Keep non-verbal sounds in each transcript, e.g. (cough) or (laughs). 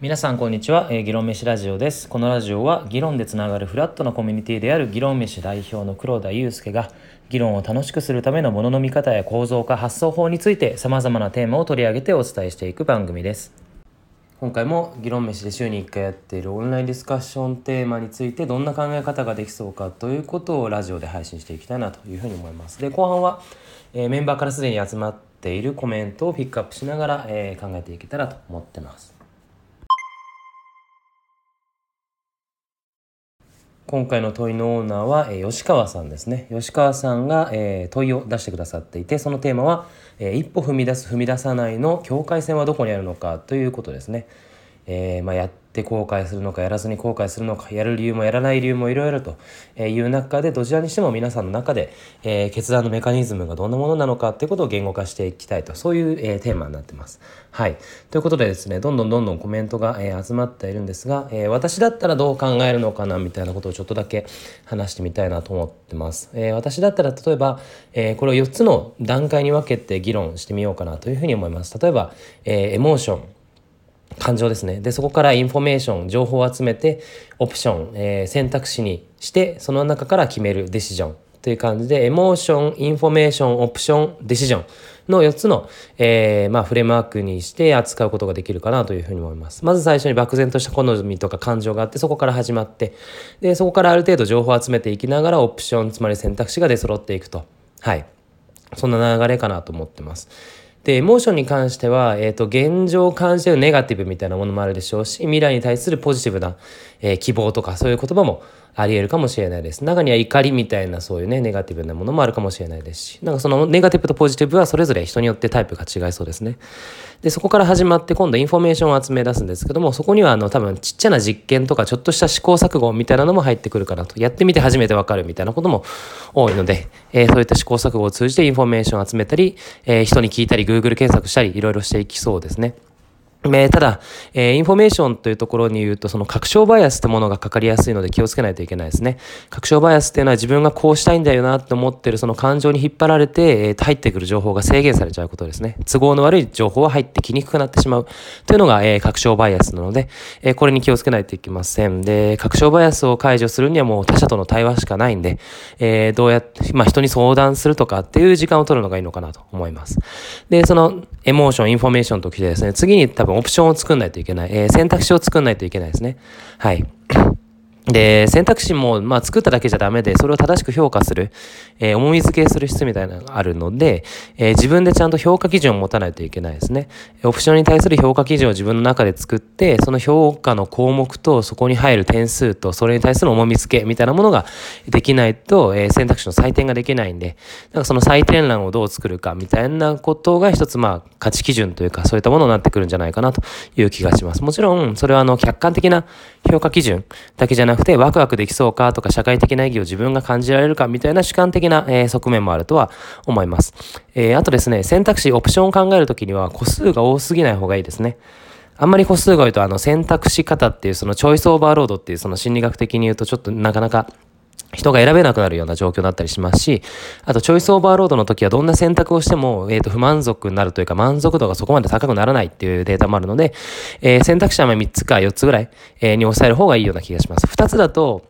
皆さんこんにちは、えー、議論飯ラジオです。このラジオは議論でつながるフラットなコミュニティである議論飯代表の黒田祐介が議論を楽しくするためのものの見方や構造化発想法について様々なテーマを取り上げてお伝えしていく番組です。今回も議論飯で週に1回やっているオンラインディスカッションテーマについてどんな考え方ができそうかということをラジオで配信していきたいなというふうに思います。で後半は、えー、メンバーからすでに集まっているコメントをピックアップしながら、えー、考えていけたらと思ってます。今回の問いのオーナーは、え、吉川さんですね。吉川さんが、え、問いを出してくださっていてそのテーマは、え、一歩踏み出す踏み出さないの境界線はどこにあるのかということですね、えーまあ、やって後悔するのかやらずに後悔するのかやる理由もやらない理由もいろいろという中でどちらにしても皆さんの中で、えー、決断のメカニズムがどんなものなのかっていうことを言語化していきたいとそういう、えー、テーマになってます。はい、ということでですねどんどんどんどんコメントが、え、集まっているんですが、え、私だったらどう考えるのかなみたいなことをちょっとだけ話してみたいなと思ってます。え、私だったら例えば、え、これを4つの段階に分けて議論してみようかなというふうに思います。例えば、え、エモーション感情ですね。で、そこからインフォメーション、情報を集めて、オプション、えー、選択肢にして、その中から決めるデシジョンという感じで、エモーション、インフォメーション、オプション、デシジョンの4つの、えー、まあ、フレームワークにして扱うことができるかなというふうに思います。まず最初に漠然とした好みとか感情があって、そこから始まって、で、そこからある程度情報を集めていきながら、オプション、つまり選択肢が出揃っていくと。はい。そんな流れかなと思ってます。で、エモーションに関しては、えっ、ー、と、現状を感じてるネガティブみたいなものもあるでしょうし、未来に対するポジティブな、えー、希望とかそういう言葉もあり得るかもしれないです。中には怒りみたいなそういうね、ネガティブなものもあるかもしれないですし、なんかそのネガティブとポジティブはそれぞれ人によってタイプが違いそうですね。で、そこから始まって今度インフォメーションを集め出すんですけども、そこにはあの多分ちっちゃな実験とかちょっとした試行錯誤みたいなのも入ってくるかなと。やってみて初めてわかるみたいなことも多いので、えー、そういった試行錯誤を通じてインフォメーションを集めたり、えー、人に聞いたり、Google 検索したり、いろいろしていきそうですね。えただ、えー、インフォメーションというところに言うと、その確証バイアスってものがかかりやすいので気をつけないといけないですね。確証バイアスっていうのは自分がこうしたいんだよなって思ってるその感情に引っ張られて、えー、入ってくる情報が制限されちゃうことですね。都合の悪い情報は入ってきにくくなってしまうというのが、えー、確証バイアスなので、えー、これに気をつけないといけません。で、確証バイアスを解除するにはもう他者との対話しかないんで、えー、どうやって、まあ、人に相談するとかっていう時間を取るのがいいのかなと思います。で、そのエモーション、インフォメーションときてですね、次に多分オプションを作んないといけない。えー、選択肢を作んないといけないですね。はい。で、選択肢も、まあ、作っただけじゃダメで、それを正しく評価する、えー、重み付けする必要みたいなのがあるので、えー、自分でちゃんと評価基準を持たないといけないですね。オプションに対する評価基準を自分の中で作って、その評価の項目と、そこに入る点数と、それに対する重み付けみたいなものができないと、えー、選択肢の採点ができないんで、なんかその採点欄をどう作るかみたいなことが一つ、まあ、価値基準というか、そういったものになってくるんじゃないかなという気がします。もちろん、それはあの、客観的な評価基準だけじゃなくて、ワクワクできそうかとか、社会的な意義を自分が感じられるかみたいな主観的な、え、側面もあるとは思います。えー、あとですね、選択肢、オプションを考えるときには、個数が多すぎない方がいいですね。あんまり個数が多いと、あの、選択肢方っていう、そのチョイスオーバーロードっていう、その心理学的に言うと、ちょっとなかなか人が選べなくなるような状況になったりしますし、あとチョイスオーバーロードの時はどんな選択をしても、えっ、ー、と、不満足になるというか満足度がそこまで高くならないっていうデータもあるので、えー、選択肢は3つか4つぐらい、え、に抑える方がいいような気がします。2つだと、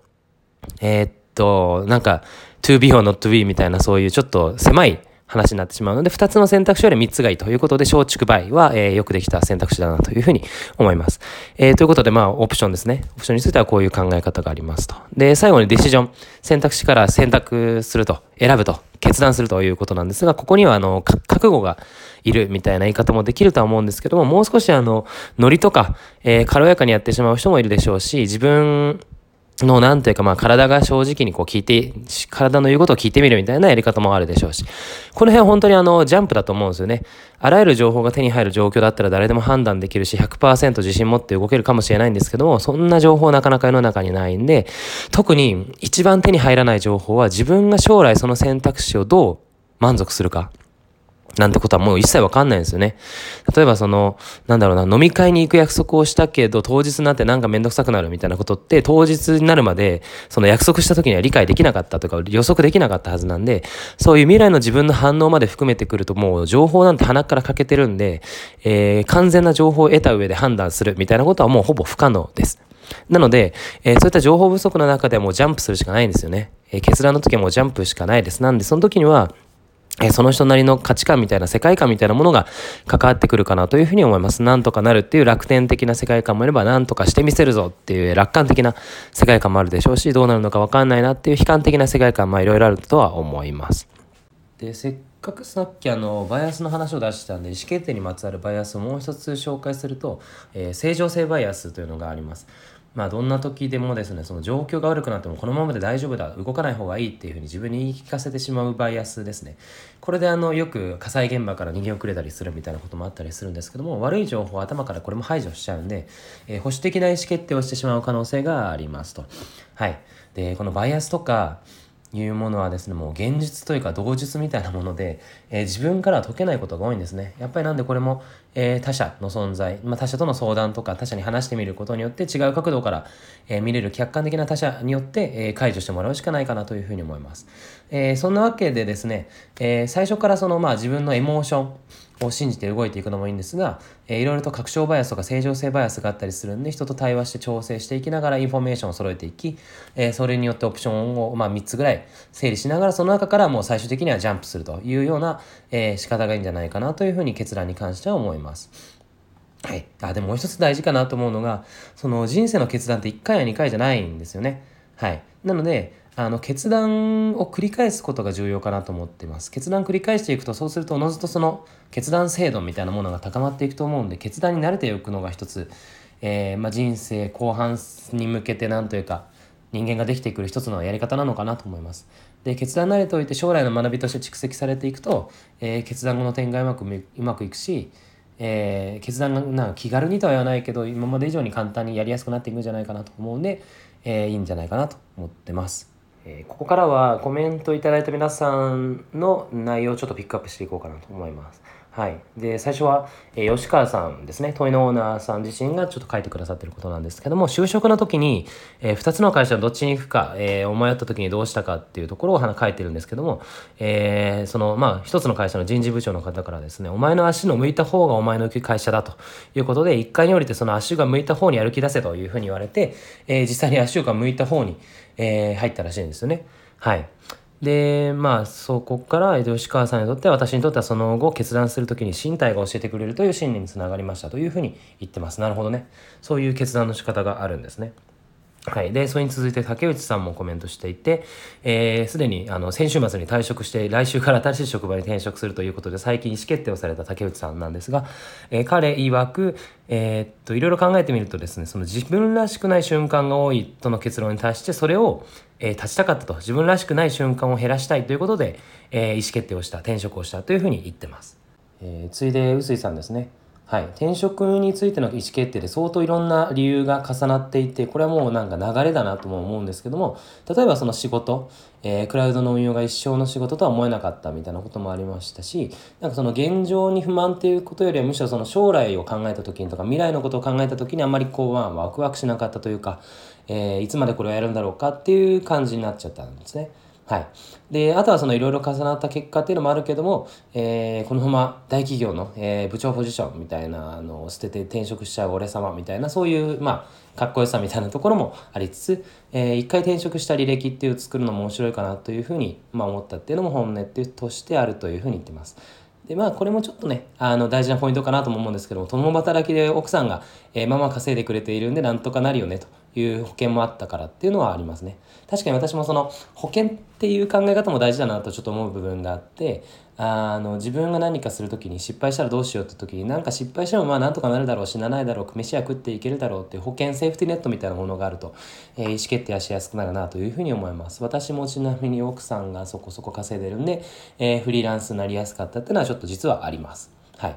えー、っと、なんか、to be or not to be みたいなそういうちょっと狭い話になってしまうので、2つの選択肢より3つがいいということで、松竹梅は、えー、よくできた選択肢だなというふうに思います。えー、ということで、まあ、オプションですね。オプションについてはこういう考え方がありますと。で、最後にディシジョン。選択肢から選択すると、選ぶと、決断するということなんですが、ここには、あの、覚悟がいるみたいな言い方もできるとは思うんですけども、もう少しあの、ノリとか、えー、軽やかにやってしまう人もいるでしょうし、自分の、なんていうか、まあ、体が正直にこう聞いて、体の言うことを聞いてみるみたいなやり方もあるでしょうし、この辺は本当にあの、ジャンプだと思うんですよね。あらゆる情報が手に入る状況だったら誰でも判断できるし、100%自信持って動けるかもしれないんですけども、そんな情報なかなか世の中にないんで、特に一番手に入らない情報は自分が将来その選択肢をどう満足するか。なんてことはもう一切わかんないんですよね。例えばその、なんだろうな、飲み会に行く約束をしたけど、当日になってなんかめんどくさくなるみたいなことって、当日になるまで、その約束した時には理解できなかったとか、予測できなかったはずなんで、そういう未来の自分の反応まで含めてくると、もう情報なんて鼻から欠けてるんで、えー、完全な情報を得た上で判断するみたいなことはもうほぼ不可能です。なので、えー、そういった情報不足の中ではもうジャンプするしかないんですよね。えー、決断の時はもうジャンプしかないです。なんで、その時には、えその人なりの価値観みたいな世界観みたいなものが関わってくるかなというふうに思います。なんとかなるっていう楽天的な世界観もいれば、なんとかしてみせるぞっていう楽観的な世界観もあるでしょうし、どうなるのかわかんないなっていう悲観的な世界観もいろいろあるとは思います。で、せっかくさっきあの、バイアスの話を出したんで、意思決定にまつわるバイアスをもう一つ紹介すると、えー、正常性バイアスというのがあります。まあどんな時でもですねその状況が悪くなってもこのままで大丈夫だ動かない方がいいっていうふうに自分に言い聞かせてしまうバイアスですね。これであのよく火災現場から逃げ遅れたりするみたいなこともあったりするんですけども悪い情報を頭からこれも排除しちゃうんで、えー、保守的な意思決定をしてしまう可能性がありますと。はい。でこのバイアスとかいうものはですねもう現実というか同術みたいなもので、えー、自分からは解けないことが多いんですね。やっぱりなんでこれも、えー、他者の存在、まあ、他者との相談とか他者に話してみることによって違う角度から、えー、見れる客観的な他者によって、え解除してもらうしかないかなというふうに思います、えそんなわけでですね、え最初からそのまあ自分のエモーションを信じて動いていくのもいいんですが、えー、いろいろと確証バイアスとか正常性バイアスがあったりするんで人と対話して調整していきながらインフォメーションを揃えていき、え、それによってオプションを、まあ、3つぐらい整理しながらその中からもう最終的にはジャンプするというような、えー、仕方がいいんじゃないかなというふうに決断に関しては思います。いますはい。あ、でももう一つ大事かなと思うのが、その人生の決断って1回や2回じゃないんですよね。はい。なので、あの決断を繰り返すことが重要かなと思っています決断繰り返していくとそうするとおのずとその決断精度みたいなものが高まっていくと思うんで決断に慣れておくのが一つ、えー、まあ、人生後半に向けてなんというか人間ができてくる一つのやり方なのかなと思いますで決断慣れておいて将来の学びとして蓄積されていくと、えー、決断後の点がうまくうまくいくしえー、決断がなんか気軽にとは言わないけど今まで以上に簡単にやりやすくなっていくんじゃないかなと思うんで、えー、いいんじゃないかなと思ってます。えここからはコメントいただいた皆さんの内容をちょっとピックアップしていこうかなと思います。はい。で、最初は、えー、吉川さんですね、問いのオーナーさん自身がちょっと書いてくださってることなんですけども、就職の時に、えー、2つの会社どっちに行くか、えー、思い合った時にどうしたかっていうところを書いてるんですけども、えー、その、まあ、1つの会社の人事部長の方からですね、お前の足の向いた方がお前の会社だということで、1階に降りてその足が向いた方に歩き出せというふうに言われて、え、実際に足が向いた方に、えー、入ったらしいんですよね。はい。で、まあ、そこから江戸、吉川さんにとって、私にとってはその後、決断する時に身体が教えてくれるという信念につながりましたというふうに言ってます。なるほどね。そういう決断の仕方があるんですね。はい。で、それに続いて竹内さんもコメントしていて、えー、でに、あの、先週末に退職して、来週から新しい職場に転職するということで、最近意思決定をされた竹内さんなんですが、えー、彼曰く、えー、っと、いろいろ考えてみるとですね、その自分らしくない瞬間が多いとの結論に対して、それを、えー、立ちたかったと、自分らしくない瞬間を減らしたいということで、え、意思決定をした、転職をしたというふうに言ってます。えー、ついで、臼井さんですね。はい、転職についての意思決定で相当いろんな理由が重なっていてこれはもうなんか流れだなとも思うんですけども例えばその仕事、えー、クラウドの運用が一生の仕事とは思えなかったみたいなこともありましたしなんかその現状に不満っていうことよりはむしろその将来を考えた時にとか未来のことを考えた時にあんまりこうまあワクワクしなかったというか、えー、いつまでこれをやるんだろうかっていう感じになっちゃったんですね。はい。で、あとはそのいろいろ重なった結果っていうのもあるけども、えー、このまま大企業の、えー、部長ポジションみたいなのを捨てて転職しちゃう俺様みたいな、そういう、まあ、かっこよさみたいなところもありつつ、えー、一回転職した履歴っていう作るのも面白いかなというふうに、まあ、思ったっていうのも本音ってとしてあるというふうに言ってます。でまあこれもちょっとねあの大事なポイントかなとも思うんですけども共働きで奥さんが、えー、ママ稼いでくれているんでなんとかなるよねという保険もあったからっていうのはありますね。確かに私もその保険っていう考え方も大事だなとちょっと思う部分があってあの自分が何かする時に失敗したらどうしようって時になんか失敗してもまあなんとかなるだろう死なないだろう飯は食っていけるだろうっていう保険セーフティネットみたいなものがあると、えー、意思決定はしやすくなるなというふうに思います。私もちなみに奥さんがそこそこ稼いでるんで、えー、フリーランスになりやすかったっていうのはちょっと実はあります。はい。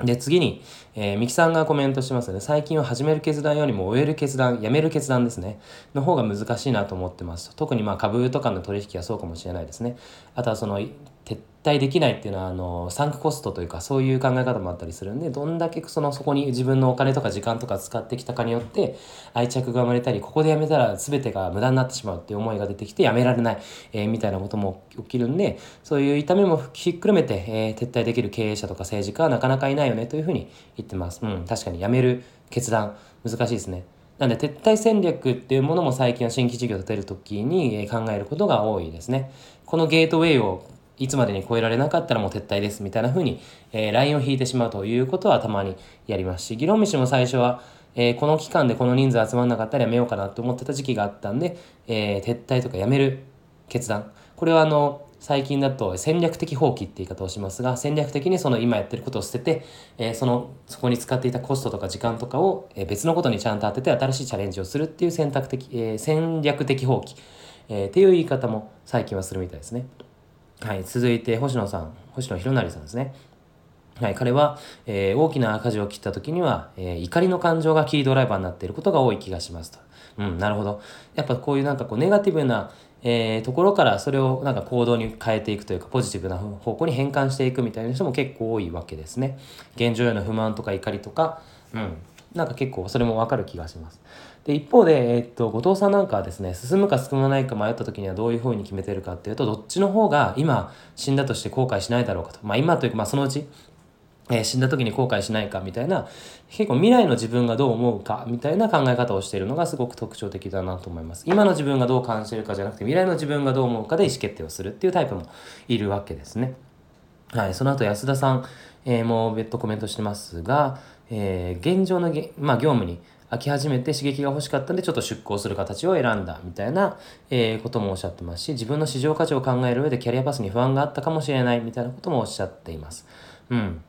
で、次に、えー、ミキさんがコメントしますね。最近は始める決断よりも終える決断、やめる決断ですね。の方が難しいなと思ってます。特にまあ株とかの取引はそうかもしれないですね。あとはその、撤退できないっていうのはあのサンクコストというかそういう考え方もあったりするんでどんだけそのそこに自分のお金とか時間とか使ってきたかによって愛着が生まれたりここでやめたら全てが無駄になってしまうっていう思いが出てきてやめられない、えー、みたいなことも起きるんでそういう痛みもひっくるめて、えー、撤退できる経営者とか政治家はなかなかいないよねというふうに言ってます。うん、確かにやめる決断難しいですね。なんで撤退戦略っていうものも最近は新規事業を立てるときに考えることが多いですね。このゲートウェイをいつまでに超えられなかったらもう撤退ですみたいな風に、えー、ラインを引いてしまうということはたまにやりますし、議論飯も最初は、えー、この期間でこの人数集まんなかったらやめようかなと思ってた時期があったんで、えー、撤退とかやめる決断。これはあの、最近だと戦略的放棄って言い方をしますが、戦略的にその今やってることを捨てて、えー、その、そこに使っていたコストとか時間とかを、え、別のことにちゃんと当てて新しいチャレンジをするっていう選択的、え、戦略的放棄、え、っていう言い方も最近はするみたいですね。はい、続いて星野さん、星野博成さんですね。はい、彼は、えー、大きな舵を切った時には、えー、怒りの感情がキードライバーになっていることが多い気がしますと。うん、なるほど。やっぱこういうなんかこうネガティブな、えー、ところからそれをなんか行動に変えていくというかポジティブな方向に変換していくみたいな人も結構多いわけですね。現状への不満とか怒りとか、うん、なんか結構それもわかる気がします。で、一方で、えっと、後藤さんなんかはですね、進むか進まないか迷った時にはどういうふうに決めてるかっていうと、どっちの方が今死んだとして後悔しないだろうかと。まあ今というか、まあそのうち、えー、死んだ時に後悔しないかみたいな、結構未来の自分がどう思うかみたいな考え方をしているのがすごく特徴的だなと思います。今の自分がどう感じるかじゃなくて、未来の自分がどう思うかで意思決定をするっていうタイプもいるわけですね。はい、その後安田さん、えー、も別途コメントしてますが、えー、現状のげ、まあ、業務に飽き始めて刺激が欲しかったんでちょっと出向する形を選んだみたいな、えー、こともおっしゃってますし自分の市場価値を考える上でキャリアパスに不安があったかもしれないみたいなこともおっしゃっています。うん。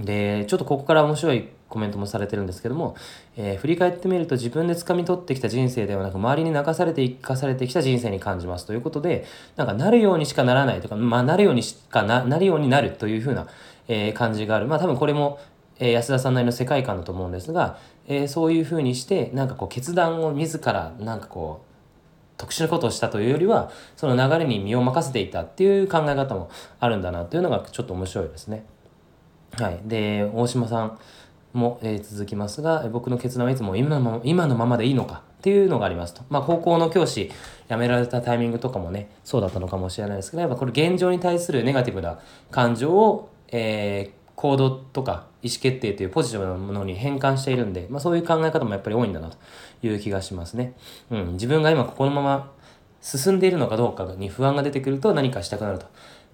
で、ちょっとここから面白いコメントもされてるんですけども、えー、振り返ってみると自分で掴み取ってきた人生ではなく周りに流されて生かされてきた人生に感じますということでなんかなるようにしかならないとかまあなるようにしかななるようになるというふうな、えー、感じがあるまあ多分これもえ、安田さんなりの世界観だと思うんですが、え、そういうふうにしてなんかこう決断を自らなんかこう特殊なことをしたというよりはその流れに身を任せていたっていう考え方もあるんだなというのがちょっと面白いですね。はい、で大島さんも、えー、続きますが僕の決断はいつも今の今のままでいいのかっていうのがありますと。まあ高校の教師辞められたタイミングとかもねそうだったのかもしれないですけどやっぱこれ現状に対するネガティブな感情を、えー、行動とか意思決定というポジティブなものに変換しているんで、まあ、そういう考え方もやっぱり多いんだなという気がしますね。うん、自分が今ここのまま進んでいるのかどうかに不安が出てくると何かしたくなると。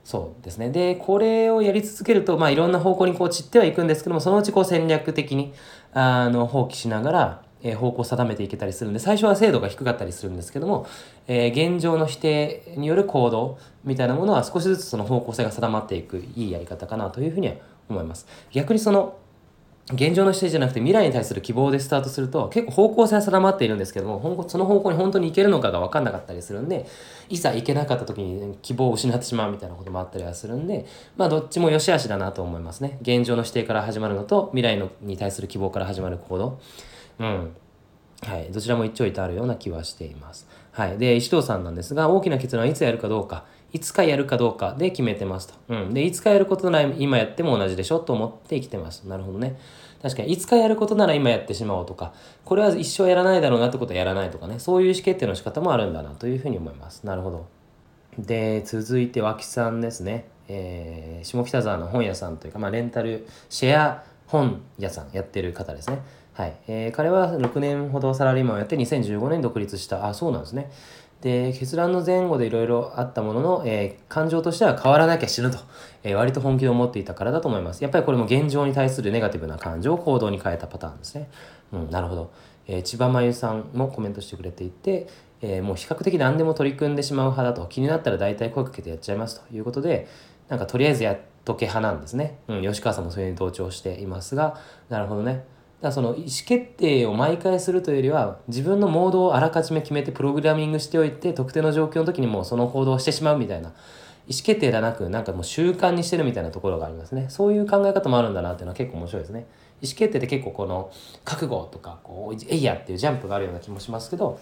そうですね。で、これをやり続けると、まあいろんな方向にこう散ってはいくんですけども、そのうちこう戦略的に、あの、放棄しながら、えー、方向を定めていけたりするんで、最初は精度が低かったりするんですけども、えー、現状の否定による行動みたいなものは少しずつその方向性が定まっていくいいやり方かなというふうには思います。逆にその現状の姿勢じゃなくて未来に対する希望でスタートすると結構方向性は定まっているんですけどもその方向に本当に行けるのかが分かんなかったりするんでいざ行けなかった時に希望を失ってしまうみたいなこともあったりはするんでまあどっちも良し悪しだなと思いますね。現状の指定から始まるのと未来のに対する希望から始まる行動。うん。はい。どちらも一長一短あるような気はしています。はい。で石藤さんなんですが大きな結論はいつやるかどうか。いつかやるかどうかで決めてますと。うん。で、いつかやることなら今やっても同じでしょと思って生きてます。なるほどね。確かに、いつかやることなら今やってしまおうとか、これは一生やらないだろうなってことはやらないとかね、そういう意思決定の仕方もあるんだなというふうに思います。なるほど。で、続いて脇さんですね。えー、下北沢の本屋さんというか、まあ、レンタルシェア本屋さんやってる方ですね。はい。えー、彼は6年ほどサラリーマンをやって2015年独立した。あ、そうなんですね。で、決断の前後でいろいろあったものの、えー、感情としては変わらなきゃ死ぬと、えー、割と本気で思っていたからだと思います。やっぱりこれも現状に対するネガティブな感情を行動に変えたパターンですね。うん、なるほど。えー、千葉真由さんもコメントしてくれていて、えもう比較的何でも取り組んでしまう派だと、気になったら大体声かけてやっちゃいますということで、なんかとりあえずやっとけ派なんですね。うん、吉川さんもそれに同調していますが、なるほどね。だその意思決定を毎回するというよりは自分のモードをあらかじめ決めてプログラミングしておいて特定の状況の時にもうその行動をしてしまうみたいな意思決定ではなくなんかもう習慣にしてるみたいなところがありますねそういう考え方もあるんだなっていうのは結構面白いですね意思決定って結構この覚悟とかこうえいやっていうジャンプがあるような気もしますけど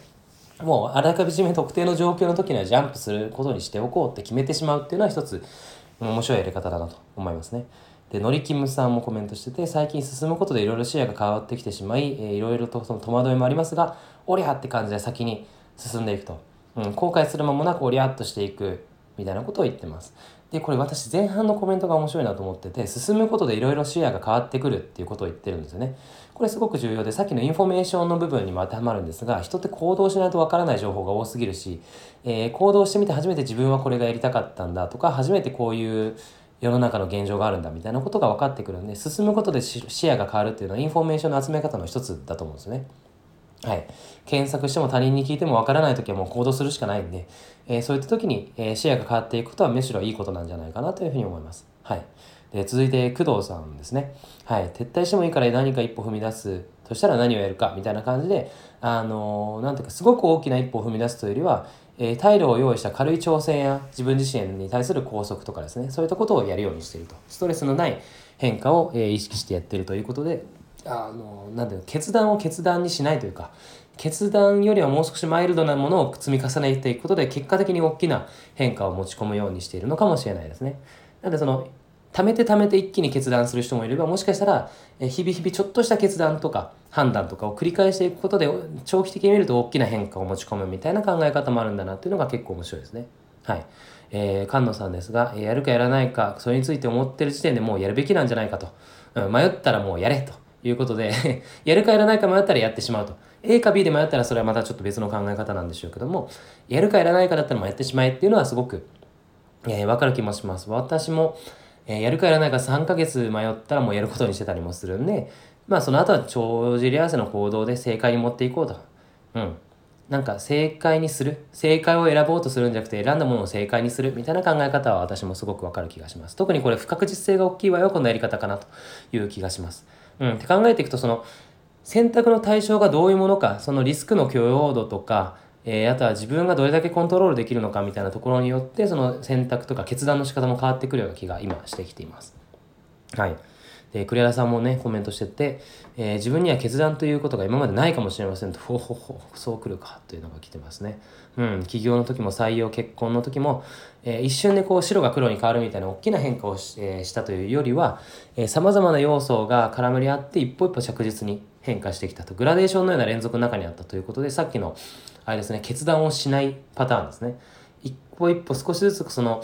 もうあらかじめ特定の状況の時にはジャンプすることにしておこうって決めてしまうっていうのは一つ面白いやり方だなと思いますね。で、のりきむさんもコメントしてて、最近進むことでいろいろ視野が変わってきてしまい、えー、いろいろとその戸惑いもありますが、おりゃって感じで先に進んでいくと。うん、後悔する間もなくおりゃっとしていくみたいなことを言ってます。で、これ私前半のコメントが面白いなと思ってて、進むことでいろいろ視野が変わってくるっていうことを言ってるんですよね。これすごく重要で、さっきのインフォメーションの部分にも当てはまるんですが、人って行動しないとわからない情報が多すぎるし、えー、行動してみて初めて自分はこれがやりたかったんだとか、初めてこういう世の中の現状があるんだみたいなことが分かってくるんで、進むことで視野が変わるっていうのはインフォメーションの集め方の一つだと思うんですね。はい。検索しても他人に聞いてもわからない時はもう行動するしかないんで、えー、そういった時に、えー、視野が変わっていくことはむしろいいことなんじゃないかなというふうに思います。はい。で続いて工藤さんですね。はい。撤退してもいいから何か一歩踏み出すとしたら何をやるかみたいな感じで、あのー、なんていうかすごく大きな一歩を踏み出すというよりは、えー、退路を用意した軽い挑戦や自分自身に対する拘束とかですね、そういったことをやるようにしていると。ストレスのない変化を、えー、意識してやっているということで、あの、なんていう、決断を決断にしないというか、決断よりはもう少しマイルドなものを積み重ねていくことで結果的に大きな変化を持ち込むようにしているのかもしれないですね。なのでその貯めて貯めて一気に決断する人もいればもしかしたら日々日々ちょっとした決断とか判断とかを繰り返していくことで長期的に見ると大きな変化を持ち込むみたいな考え方もあるんだなっていうのが結構面白いですね。はい。えー、菅野さんですが、やるかやらないか、それについて思ってる時点でもうやるべきなんじゃないかと。うん、迷ったらもうやれということで (laughs) やるかやらないか迷ったらやってしまうと。A か B で迷ったらそれはまたちょっと別の考え方なんでしょうけども、やるかやらないかだったらもうやってしまえっていうのはすごく、えー、わかる気もします。私も、えー、やるかやらないか3ヶ月迷ったらもうやることにしてたりもするんで、まあその後は帳尻合わせの行動で正解に持っていこうと。うん。なんか正解にする。正解を選ぼうとするんじゃなくて選んだものを正解にするみたいな考え方は私もすごくわかる気がします。特にこれ不確実性が大きいわよ、このやり方かなという気がします。うん。って考えていくとその、選択の対象がどういうものか、そのリスクの許容度とか、えー、あとは自分がどれだけコントロールできるのかみたいなところによって、その選択とか決断の仕方も変わってくるような気が今してきています。はい。で、栗原さんもね、コメントしてて、えー、自分には決断ということが今までないかもしれませんと、ほほほ、そう来るかというのが来てますね。うん、起業の時も採用、結婚の時も、えー、一瞬でこう白が黒に変わるみたいな大きな変化をし,、えー、したというよりは、えー、様々な要素が絡まり合って一歩一歩着実に変化してきたと。グラデーションのような連続の中にあったということで、さっきの、あれですね、決断をしないパターンですね。一歩一歩少しずつその、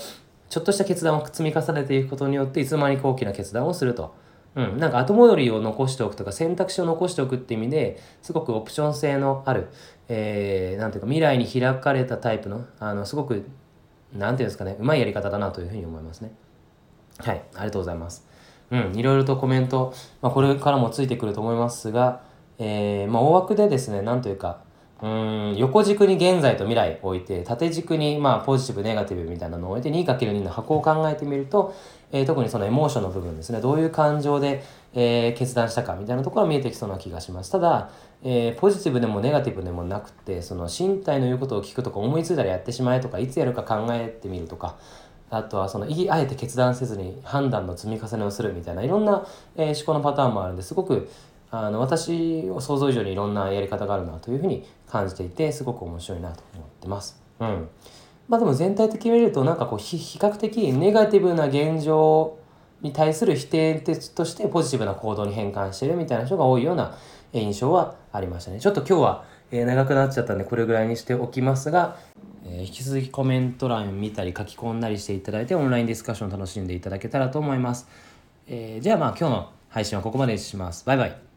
ちょっとした決断を積み重ねていくことによって、いつの間にか大きな決断をすると。うん、なんか後戻りを残しておくとか選択肢を残しておくって意味ですごくオプション性のある、えー、なんていうか未来に開かれたタイプのあのすごくなんていうんですかねうまいやり方だなというふうに思いますね。はい。ありがとうございます。うん。いろいろとコメント、まあ、これからもついてくると思いますが、えー、まあ、大枠でですねなんというかうん横軸に現在と未来を置いて縦軸にまあポジティブネガティブみたいなのを置いて 2×2 の箱を考えてみると、えー、特にそのエモーションの部分ですね。どういう感情で、えー、決断したかみたいなところが見えてきそうな気がします。ただ、えー、ポジティブでもネガティブでもなくてその身体の言うことを聞くとか思いついたらやってしまえとかいつやるか考えてみるとかあとはそのあえて決断せずに判断の積み重ねをするみたいないろんな、えー、思考のパターンもあるんですごくあの私を想像以上にいろんなやり方があるなというふうに感じていてすごく面白いなと思ってます。うん。まあでも全体的に見るとなんかこう比較的ネガティブな現状に対する否定としてポジティブな行動に変換してるみたいな人が多いような印象はありましたね。ちょっと今日は長くなっちゃったんでこれぐらいにしておきますが、え、引き続きコメント欄見たり書き込んだりしていただいてオンラインディスカッション楽しんでいただけたらと思います。えー、じゃあまあ今日の配信はここまでにします。バイバイ。